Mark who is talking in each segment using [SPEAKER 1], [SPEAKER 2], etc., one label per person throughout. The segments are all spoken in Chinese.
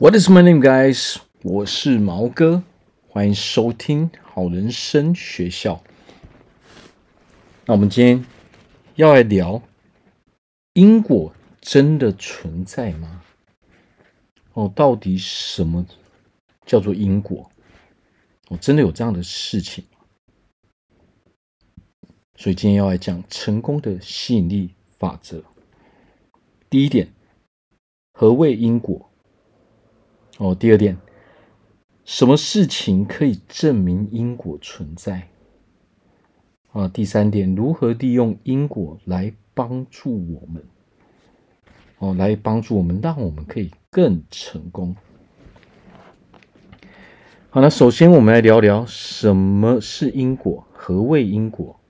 [SPEAKER 1] What is my name, guys？我是毛哥，欢迎收听好人生学校。那我们今天要来聊因果真的存在吗？哦，到底什么叫做因果？哦，真的有这样的事情？所以今天要来讲成功的吸引力法则。第一点，何谓因果？哦，第二点，什么事情可以证明因果存在？啊，第三点，如何利用因果来帮助我们？哦，来帮助我们，让我们可以更成功。好，那首先我们来聊聊什么是因果，何谓因果？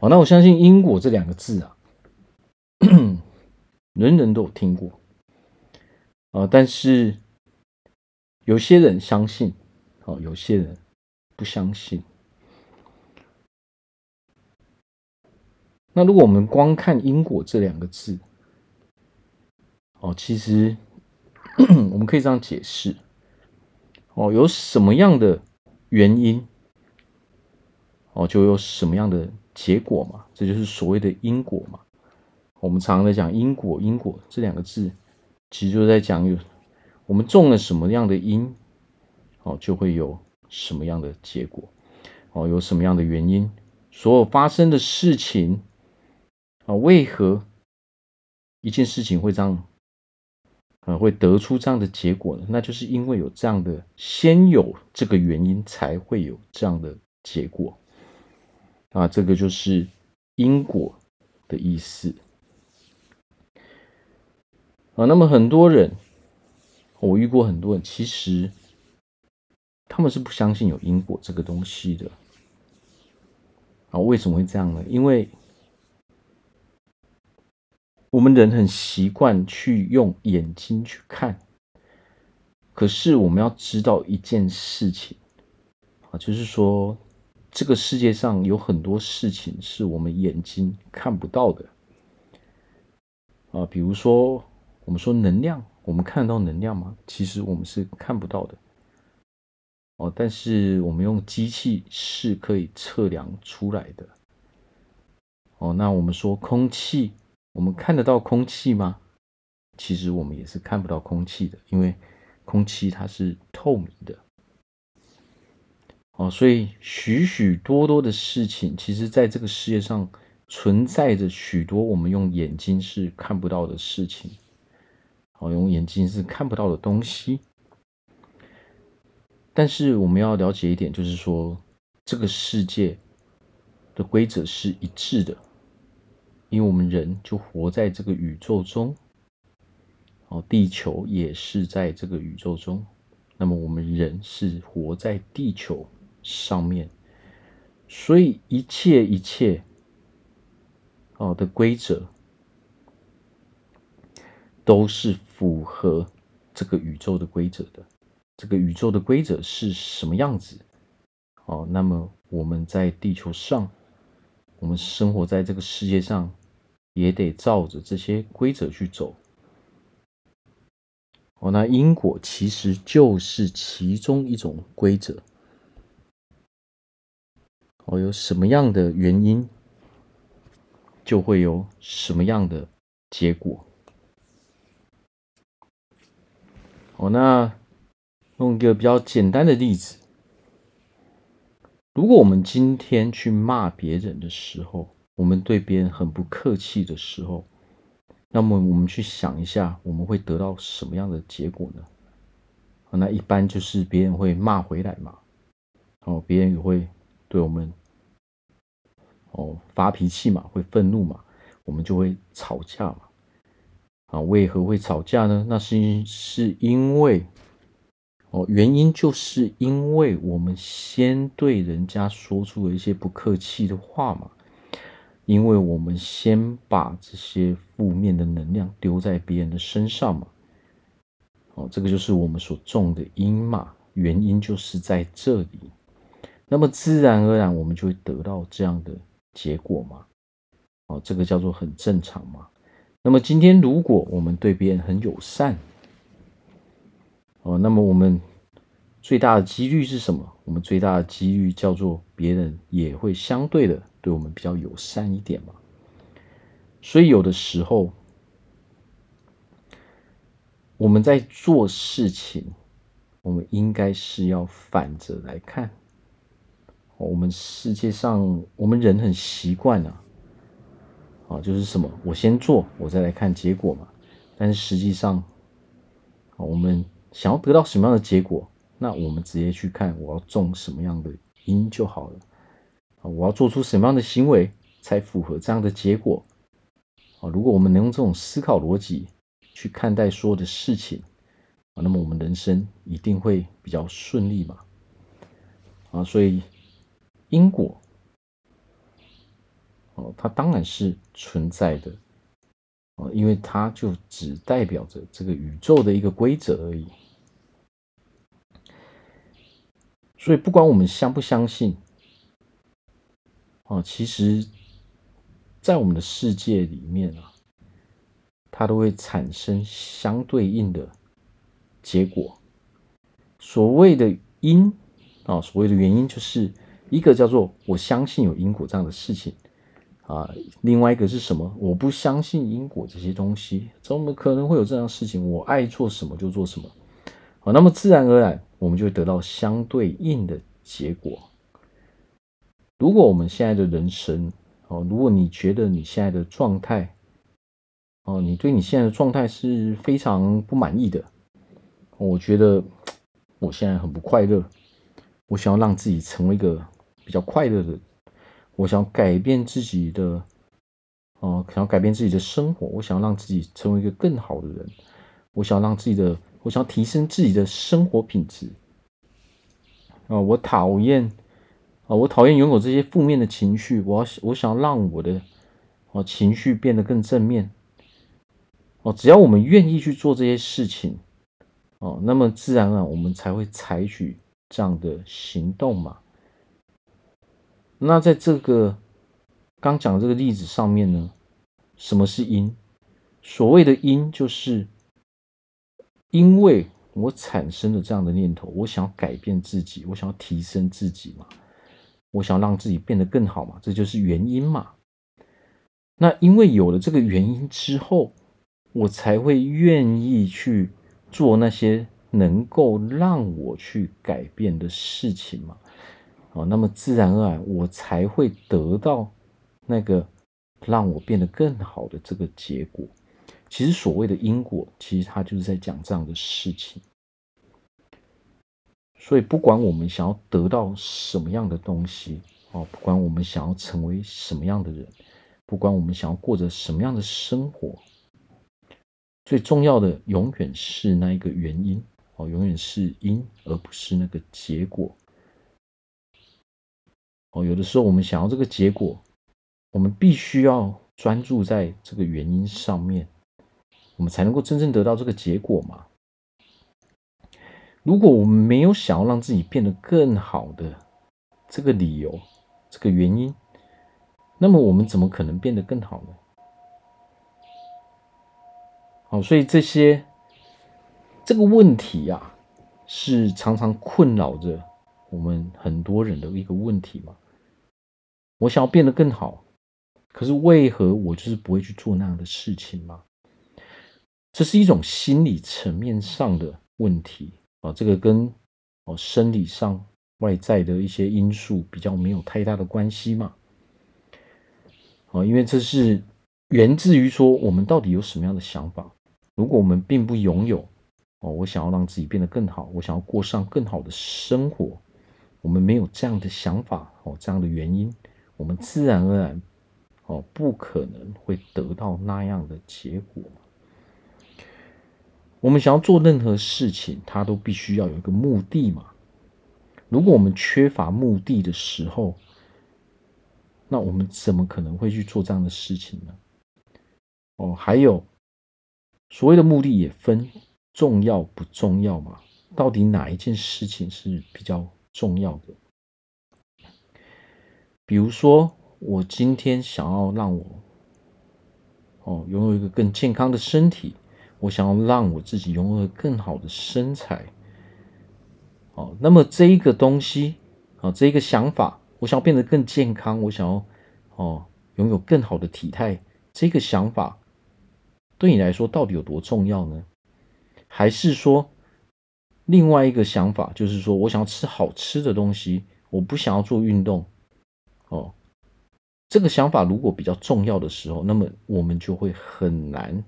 [SPEAKER 1] 好，那我相信“因果”这两个字啊，人人都有听过。啊，但是有些人相信，哦，有些人不相信。那如果我们光看“因果”这两个字，哦，其实 我们可以这样解释，哦，有什么样的原因，哦，就有什么样的结果嘛，这就是所谓的因果嘛。我们常常在讲因果，因果这两个字。其实就在讲有我们种了什么样的因，哦，就会有什么样的结果，哦，有什么样的原因，所有发生的事情，啊，为何一件事情会这样，啊，会得出这样的结果呢？那就是因为有这样的，先有这个原因，才会有这样的结果，啊，这个就是因果的意思。啊，那么很多人，我遇过很多人，其实他们是不相信有因果这个东西的。啊，为什么会这样呢？因为我们人很习惯去用眼睛去看，可是我们要知道一件事情，啊，就是说这个世界上有很多事情是我们眼睛看不到的。啊，比如说。我们说能量，我们看得到能量吗？其实我们是看不到的。哦，但是我们用机器是可以测量出来的。哦，那我们说空气，我们看得到空气吗？其实我们也是看不到空气的，因为空气它是透明的。哦，所以许许多多的事情，其实在这个世界上存在着许多我们用眼睛是看不到的事情。哦，用眼睛是看不到的东西，但是我们要了解一点，就是说这个世界的规则是一致的，因为我们人就活在这个宇宙中，哦，地球也是在这个宇宙中，那么我们人是活在地球上面，所以一切一切，哦的规则。都是符合这个宇宙的规则的。这个宇宙的规则是什么样子？哦，那么我们在地球上，我们生活在这个世界上，也得照着这些规则去走。哦，那因果其实就是其中一种规则。哦，有什么样的原因，就会有什么样的结果。哦，那用一个比较简单的例子，如果我们今天去骂别人的时候，我们对别人很不客气的时候，那么我们去想一下，我们会得到什么样的结果呢？那一般就是别人会骂回来嘛，哦，别人也会对我们哦发脾气嘛，会愤怒嘛，我们就会吵架嘛。啊，为何会吵架呢？那是是因为，哦，原因就是因为我们先对人家说出了一些不客气的话嘛，因为我们先把这些负面的能量丢在别人的身上嘛，哦，这个就是我们所种的因嘛，原因就是在这里，那么自然而然我们就会得到这样的结果嘛，哦，这个叫做很正常嘛。那么今天如果我们对别人很友善，哦，那么我们最大的几率是什么？我们最大的几率叫做别人也会相对的对我们比较友善一点嘛。所以有的时候我们在做事情，我们应该是要反着来看。我们世界上，我们人很习惯啊，啊，就是什么，我先做，我再来看结果嘛。但是实际上，我们想要得到什么样的结果，那我们直接去看我要种什么样的因就好了。啊，我要做出什么样的行为才符合这样的结果？啊，如果我们能用这种思考逻辑去看待所有的事情，啊，那么我们人生一定会比较顺利嘛。啊，所以。因果，哦，它当然是存在的，哦，因为它就只代表着这个宇宙的一个规则而已。所以，不管我们相不相信，哦，其实，在我们的世界里面啊，它都会产生相对应的结果。所谓的因，啊，所谓的原因就是。一个叫做我相信有因果这样的事情啊，另外一个是什么？我不相信因果这些东西，怎么可能会有这样的事情？我爱做什么就做什么，好，那么自然而然我们就会得到相对应的结果。如果我们现在的人生哦，如果你觉得你现在的状态哦，你对你现在的状态是非常不满意的，我觉得我现在很不快乐，我想要让自己成为一个。比较快乐的，我想改变自己的，哦、想要改变自己的生活，我想让自己成为一个更好的人，我想让自己的，我想提升自己的生活品质。啊、我讨厌，啊、我讨厌拥有这些负面的情绪，我要，我想让我的，哦、呃，情绪变得更正面。哦、只要我们愿意去做这些事情，哦、那么自然而然我们才会采取这样的行动嘛。那在这个刚讲的这个例子上面呢，什么是因？所谓的因，就是因为我产生了这样的念头，我想要改变自己，我想要提升自己嘛，我想让自己变得更好嘛，这就是原因嘛。那因为有了这个原因之后，我才会愿意去做那些能够让我去改变的事情嘛。哦，那么自然而然，我才会得到那个让我变得更好的这个结果。其实所谓的因果，其实它就是在讲这样的事情。所以，不管我们想要得到什么样的东西，哦，不管我们想要成为什么样的人，不管我们想要过着什么样的生活，最重要的永远是那一个原因，哦，永远是因，而不是那个结果。哦，有的时候我们想要这个结果，我们必须要专注在这个原因上面，我们才能够真正得到这个结果嘛。如果我们没有想要让自己变得更好的这个理由、这个原因，那么我们怎么可能变得更好呢？好，所以这些这个问题呀，是常常困扰着我们很多人的一个问题嘛。我想要变得更好，可是为何我就是不会去做那样的事情吗？这是一种心理层面上的问题啊，这个跟哦生理上外在的一些因素比较没有太大的关系嘛。啊，因为这是源自于说我们到底有什么样的想法。如果我们并不拥有哦，我想要让自己变得更好，我想要过上更好的生活，我们没有这样的想法哦，这样的原因。我们自然而然，哦，不可能会得到那样的结果。我们想要做任何事情，它都必须要有一个目的嘛。如果我们缺乏目的的时候，那我们怎么可能会去做这样的事情呢？哦，还有所谓的目的也分重要不重要嘛？到底哪一件事情是比较重要的？比如说，我今天想要让我哦，拥有一个更健康的身体，我想要让我自己拥有更好的身材。哦，那么这一个东西，啊，这一个想法，我想要变得更健康，我想要哦拥有更好的体态，这个想法对你来说到底有多重要呢？还是说另外一个想法，就是说我想要吃好吃的东西，我不想要做运动，哦。这个想法如果比较重要的时候，那么我们就会很难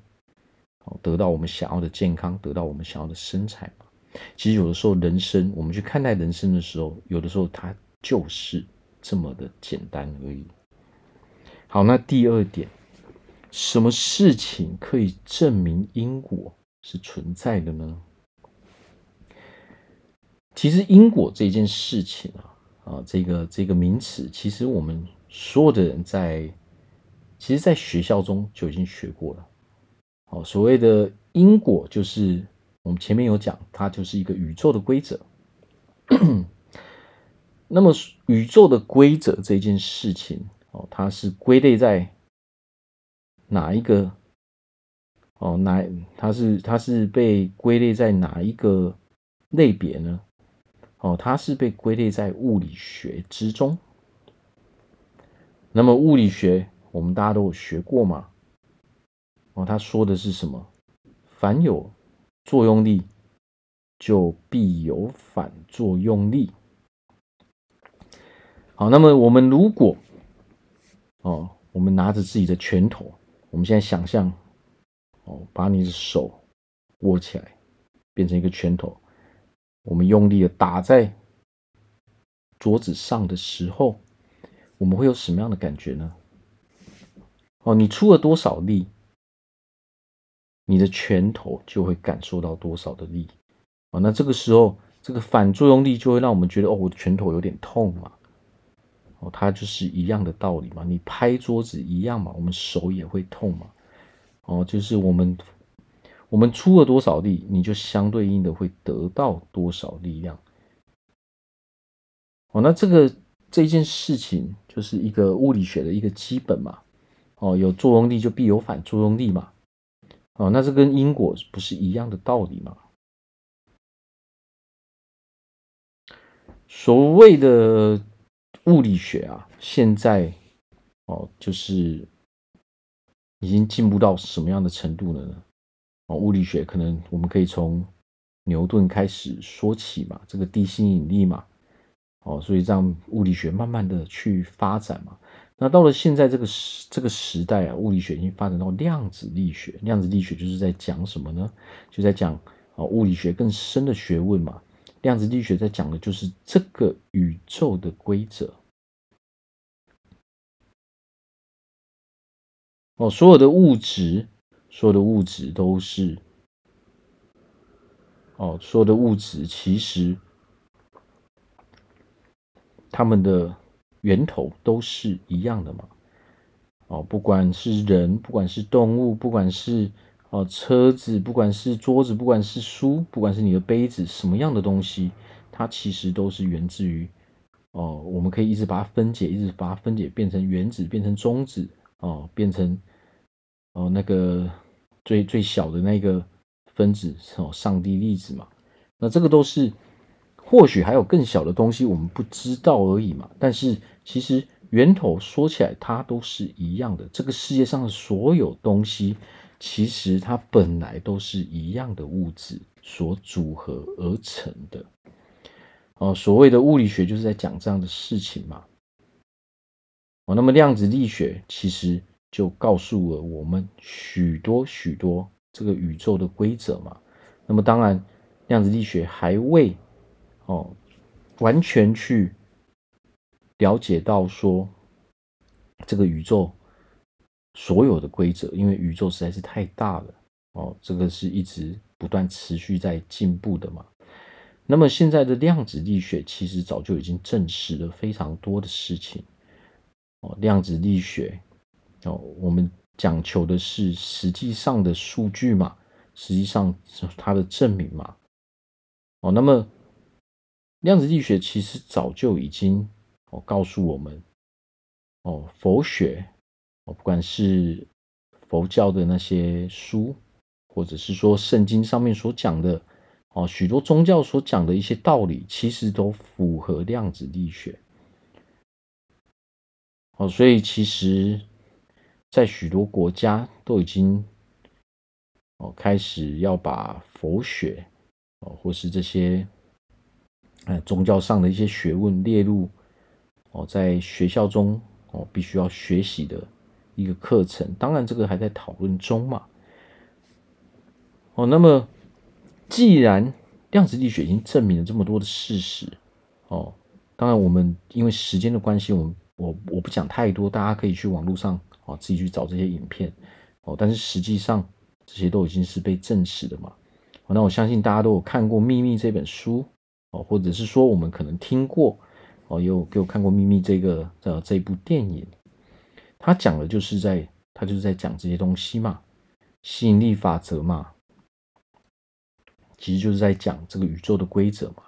[SPEAKER 1] 得到我们想要的健康，得到我们想要的身材。其实有的时候，人生我们去看待人生的时候，有的时候它就是这么的简单而已。好，那第二点，什么事情可以证明因果是存在的呢？其实因果这件事情啊，啊，这个这个名词，其实我们。所有的人在，其实，在学校中就已经学过了。哦，所谓的因果，就是我们前面有讲，它就是一个宇宙的规则。那么，宇宙的规则这件事情，哦，它是归类在哪一个？哦，哪？它是它是被归类在哪一个类别呢？哦，它是被归类在物理学之中。那么物理学我们大家都有学过嘛？哦，他说的是什么？凡有作用力，就必有反作用力。好，那么我们如果哦，我们拿着自己的拳头，我们现在想象哦，把你的手握起来，变成一个拳头，我们用力的打在桌子上的时候。我们会有什么样的感觉呢？哦，你出了多少力，你的拳头就会感受到多少的力。哦，那这个时候，这个反作用力就会让我们觉得，哦，我的拳头有点痛嘛。哦，它就是一样的道理嘛。你拍桌子一样嘛，我们手也会痛嘛。哦，就是我们我们出了多少力，你就相对应的会得到多少力量。哦，那这个。这件事情就是一个物理学的一个基本嘛，哦，有作用力就必有反作用力嘛，哦，那这跟因果不是一样的道理吗？所谓的物理学啊，现在哦，就是已经进步到什么样的程度了呢？哦，物理学可能我们可以从牛顿开始说起嘛，这个地心引力嘛。哦，所以让物理学慢慢的去发展嘛。那到了现在这个时这个时代啊，物理学已经发展到量子力学。量子力学就是在讲什么呢？就在讲啊物理学更深的学问嘛。量子力学在讲的就是这个宇宙的规则。哦，所有的物质，所有的物质都是，哦，所有的物质其实。他们的源头都是一样的嘛？哦，不管是人，不管是动物，不管是哦车子，不管是桌子，不管是书，不管是你的杯子，什么样的东西，它其实都是源自于哦，我们可以一直把它分解，一直把它分解，变成原子，变成中子，哦，变成哦那个最最小的那个分子，哦，上帝粒子嘛。那这个都是。或许还有更小的东西，我们不知道而已嘛。但是其实源头说起来，它都是一样的。这个世界上的所有东西，其实它本来都是一样的物质所组合而成的。哦，所谓的物理学就是在讲这样的事情嘛。哦，那么量子力学其实就告诉了我们许多许多这个宇宙的规则嘛。那么当然，量子力学还未。哦，完全去了解到说这个宇宙所有的规则，因为宇宙实在是太大了哦，这个是一直不断持续在进步的嘛。那么现在的量子力学其实早就已经证实了非常多的事情哦。量子力学哦，我们讲求的是实际上的数据嘛，实际上是它的证明嘛。哦，那么。量子力学其实早就已经哦告诉我们哦，佛学哦，不管是佛教的那些书，或者是说圣经上面所讲的哦，许多宗教所讲的一些道理，其实都符合量子力学。哦，所以其实，在许多国家都已经哦开始要把佛学哦，或是这些哎宗教上的一些学问列入哦，在学校中哦必须要学习的一个课程。当然，这个还在讨论中嘛。哦，那么既然量子力学已经证明了这么多的事实，哦，当然我们因为时间的关系，我们。我我不讲太多，大家可以去网络上啊自己去找这些影片哦。但是实际上这些都已经是被证实的嘛。那我相信大家都有看过《秘密》这本书哦，或者是说我们可能听过哦，有给我看过《秘密》这个呃这部电影。他讲的就是在他就是在讲这些东西嘛，吸引力法则嘛，其实就是在讲这个宇宙的规则嘛。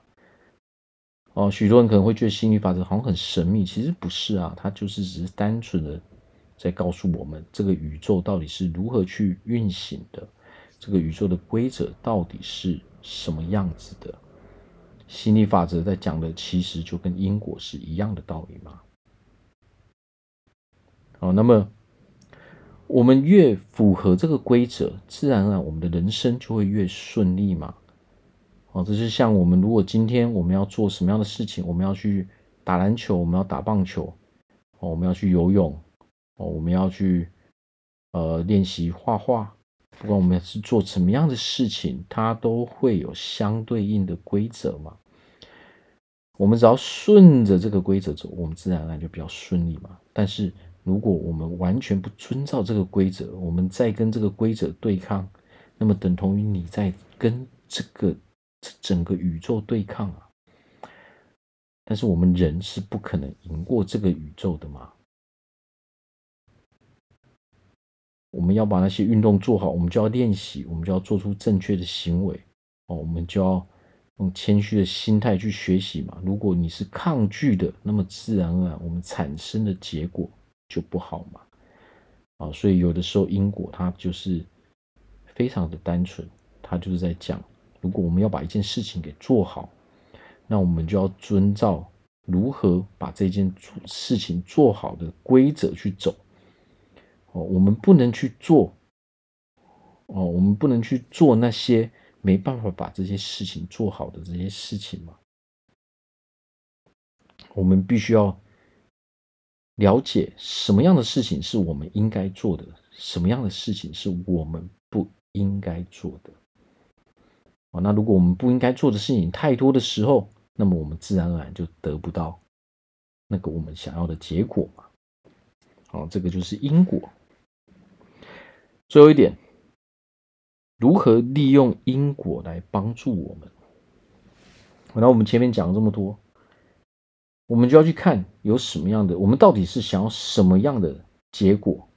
[SPEAKER 1] 哦，许多人可能会觉得吸引力法则好像很神秘，其实不是啊，它就是只是单纯的在告诉我们这个宇宙到底是如何去运行的，这个宇宙的规则到底是什么样子的。心理法则在讲的其实就跟因果是一样的道理嘛。哦，那么我们越符合这个规则，自然而然我们的人生就会越顺利嘛。哦，这是像我们如果今天我们要做什么样的事情，我们要去打篮球，我们要打棒球，哦，我们要去游泳，哦，我们要去呃练习画画，不管我们是做什么样的事情，它都会有相对应的规则嘛。我们只要顺着这个规则走，我们自然而然就比较顺利嘛。但是如果我们完全不遵照这个规则，我们在跟这个规则对抗，那么等同于你在跟这个这。整个宇宙对抗啊！但是我们人是不可能赢过这个宇宙的嘛。我们要把那些运动做好，我们就要练习，我们就要做出正确的行为哦。我们就要用谦虚的心态去学习嘛。如果你是抗拒的，那么自然而然我们产生的结果就不好嘛。啊，所以有的时候因果它就是非常的单纯，它就是在讲。如果我们要把一件事情给做好，那我们就要遵照如何把这件事情做好的规则去走。我们不能去做，哦，我们不能去做那些没办法把这些事情做好的这些事情嘛。我们必须要了解什么样的事情是我们应该做的，什么样的事情是我们不应该做的。哦，那如果我们不应该做的事情太多的时候，那么我们自然而然就得不到那个我们想要的结果嘛。好，这个就是因果。最后一点，如何利用因果来帮助我们？那我们前面讲了这么多，我们就要去看有什么样的，我们到底是想要什么样的结果？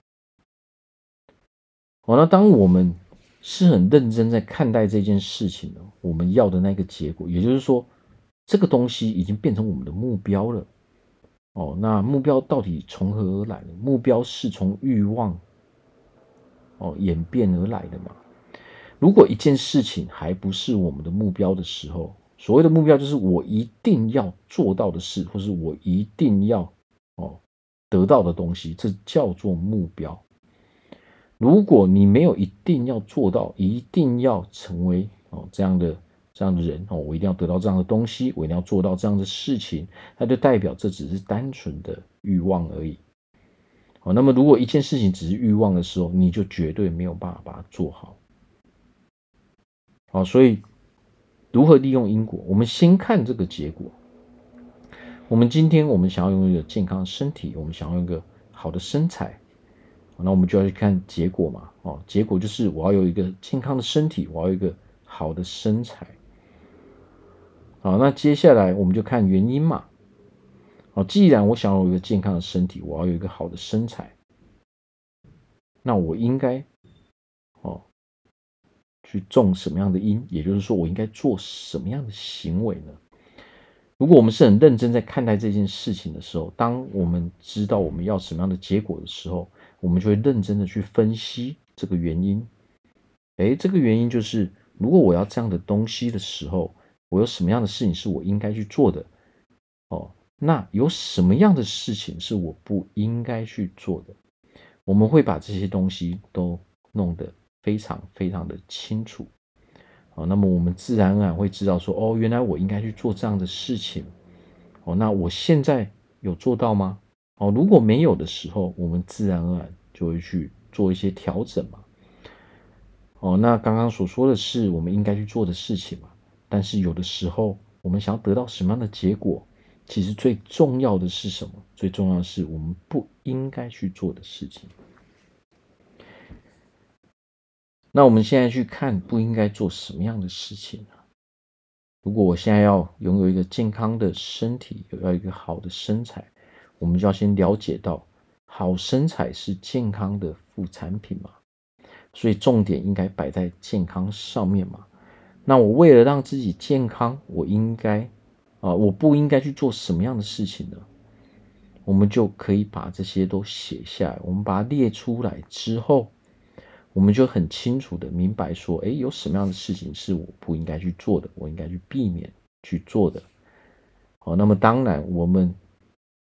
[SPEAKER 1] 好，那当我们是很认真在看待这件事情的，我们要的那个结果，也就是说，这个东西已经变成我们的目标了。哦，那目标到底从何而来呢？目标是从欲望哦演变而来的嘛。如果一件事情还不是我们的目标的时候，所谓的目标就是我一定要做到的事，或是我一定要哦得到的东西，这叫做目标。如果你没有一定要做到，一定要成为哦这样的这样的人哦，我一定要得到这样的东西，我一定要做到这样的事情，那就代表这只是单纯的欲望而已。好，那么如果一件事情只是欲望的时候，你就绝对没有办法把它做好。好，所以如何利用因果？我们先看这个结果。我们今天我们想要拥有健康的身体，我们想要一个好的身材。那我们就要去看结果嘛，哦，结果就是我要有一个健康的身体，我要有一个好的身材。好，那接下来我们就看原因嘛。哦，既然我想要有一个健康的身体，我要有一个好的身材，那我应该哦去种什么样的因？也就是说，我应该做什么样的行为呢？如果我们是很认真在看待这件事情的时候，当我们知道我们要什么样的结果的时候，我们就会认真的去分析这个原因。诶，这个原因就是，如果我要这样的东西的时候，我有什么样的事情是我应该去做的？哦，那有什么样的事情是我不应该去做的？我们会把这些东西都弄得非常非常的清楚。哦，那么我们自然而然会知道说，哦，原来我应该去做这样的事情。哦，那我现在有做到吗？哦，如果没有的时候，我们自然而然就会去做一些调整嘛。哦，那刚刚所说的是我们应该去做的事情嘛。但是有的时候，我们想要得到什么样的结果，其实最重要的是什么？最重要的是我们不应该去做的事情。那我们现在去看不应该做什么样的事情呢？如果我现在要拥有一个健康的身体，有要一个好的身材，我们就要先了解到，好身材是健康的副产品嘛，所以重点应该摆在健康上面嘛。那我为了让自己健康，我应该啊，我不应该去做什么样的事情呢？我们就可以把这些都写下来，我们把它列出来之后。我们就很清楚的明白说，哎，有什么样的事情是我不应该去做的，我应该去避免去做的。好，那么当然，我们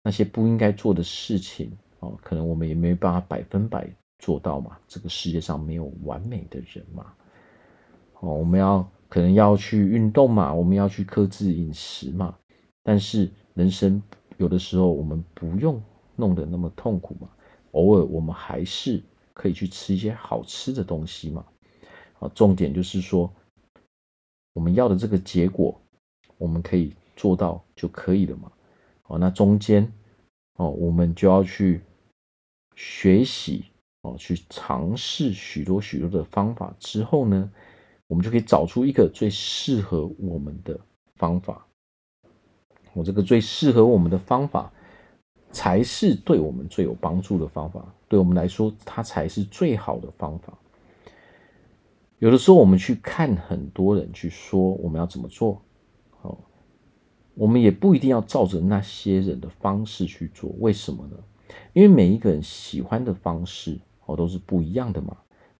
[SPEAKER 1] 那些不应该做的事情，哦，可能我们也没办法百分百做到嘛。这个世界上没有完美的人嘛。哦，我们要可能要去运动嘛，我们要去克制饮食嘛。但是人生有的时候我们不用弄得那么痛苦嘛。偶尔我们还是。可以去吃一些好吃的东西嘛？啊，重点就是说，我们要的这个结果，我们可以做到就可以了嘛。哦，那中间哦，我们就要去学习哦，去尝试许多许多的方法之后呢，我们就可以找出一个最适合我们的方法。我这个最适合我们的方法。才是对我们最有帮助的方法，对我们来说，它才是最好的方法。有的时候，我们去看很多人去说我们要怎么做，哦，我们也不一定要照着那些人的方式去做。为什么呢？因为每一个人喜欢的方式哦都是不一样的嘛，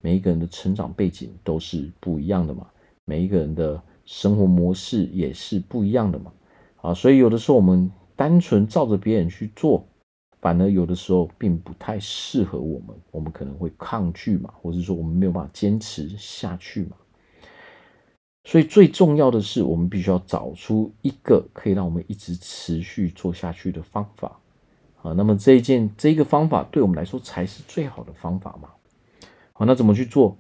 [SPEAKER 1] 每一个人的成长背景都是不一样的嘛，每一个人的生活模式也是不一样的嘛，啊，所以有的时候我们。单纯照着别人去做，反而有的时候并不太适合我们，我们可能会抗拒嘛，或者说我们没有办法坚持下去嘛。所以最重要的是，我们必须要找出一个可以让我们一直持续做下去的方法啊。那么这一件这个方法对我们来说才是最好的方法嘛。好，那怎么去做？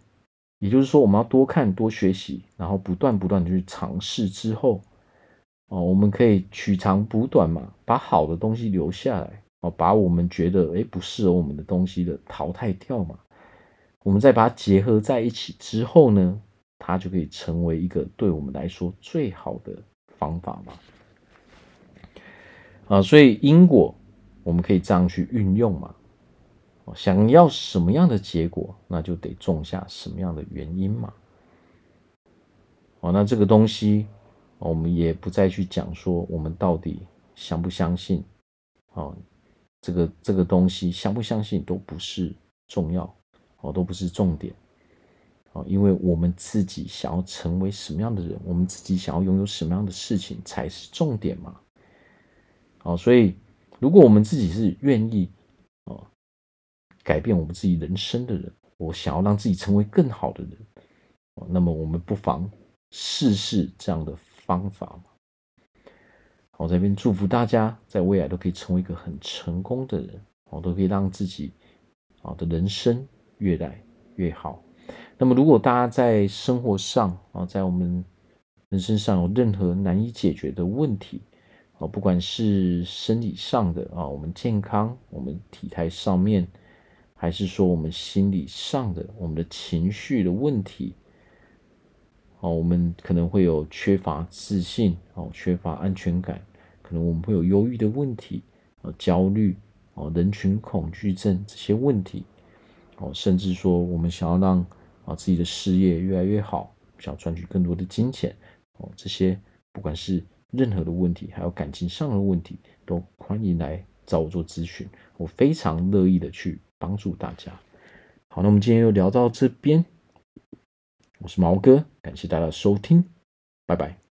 [SPEAKER 1] 也就是说，我们要多看、多学习，然后不断不断的去尝试之后。哦，我们可以取长补短嘛，把好的东西留下来，哦，把我们觉得诶不适合我们的东西的淘汰掉嘛。我们再把它结合在一起之后呢，它就可以成为一个对我们来说最好的方法嘛。啊，所以因果我们可以这样去运用嘛。想要什么样的结果，那就得种下什么样的原因嘛。哦，那这个东西。我们也不再去讲说我们到底相不相信，哦，这个这个东西相不相信都不是重要，哦，都不是重点，哦，因为我们自己想要成为什么样的人，我们自己想要拥有什么样的事情才是重点嘛，哦，所以如果我们自己是愿意改变我们自己人生的人，我想要让自己成为更好的人，那么我们不妨试试这样的。方法嘛，我这边祝福大家，在未来都可以成为一个很成功的人，我，都可以让自己啊的人生越来越好。那么，如果大家在生活上啊，在我们人生上有任何难以解决的问题，啊，不管是身体上的啊，我们健康，我们体态上面，还是说我们心理上的，我们的情绪的问题。哦，我们可能会有缺乏自信，哦，缺乏安全感，可能我们会有忧郁的问题，哦，焦虑，哦，人群恐惧症这些问题，哦，甚至说我们想要让啊自己的事业越来越好，想赚取更多的金钱，哦，这些不管是任何的问题，还有感情上的问题，都欢迎来找我做咨询，我非常乐意的去帮助大家。好，那我们今天就聊到这边。我是毛哥，感谢大家的收听，拜拜。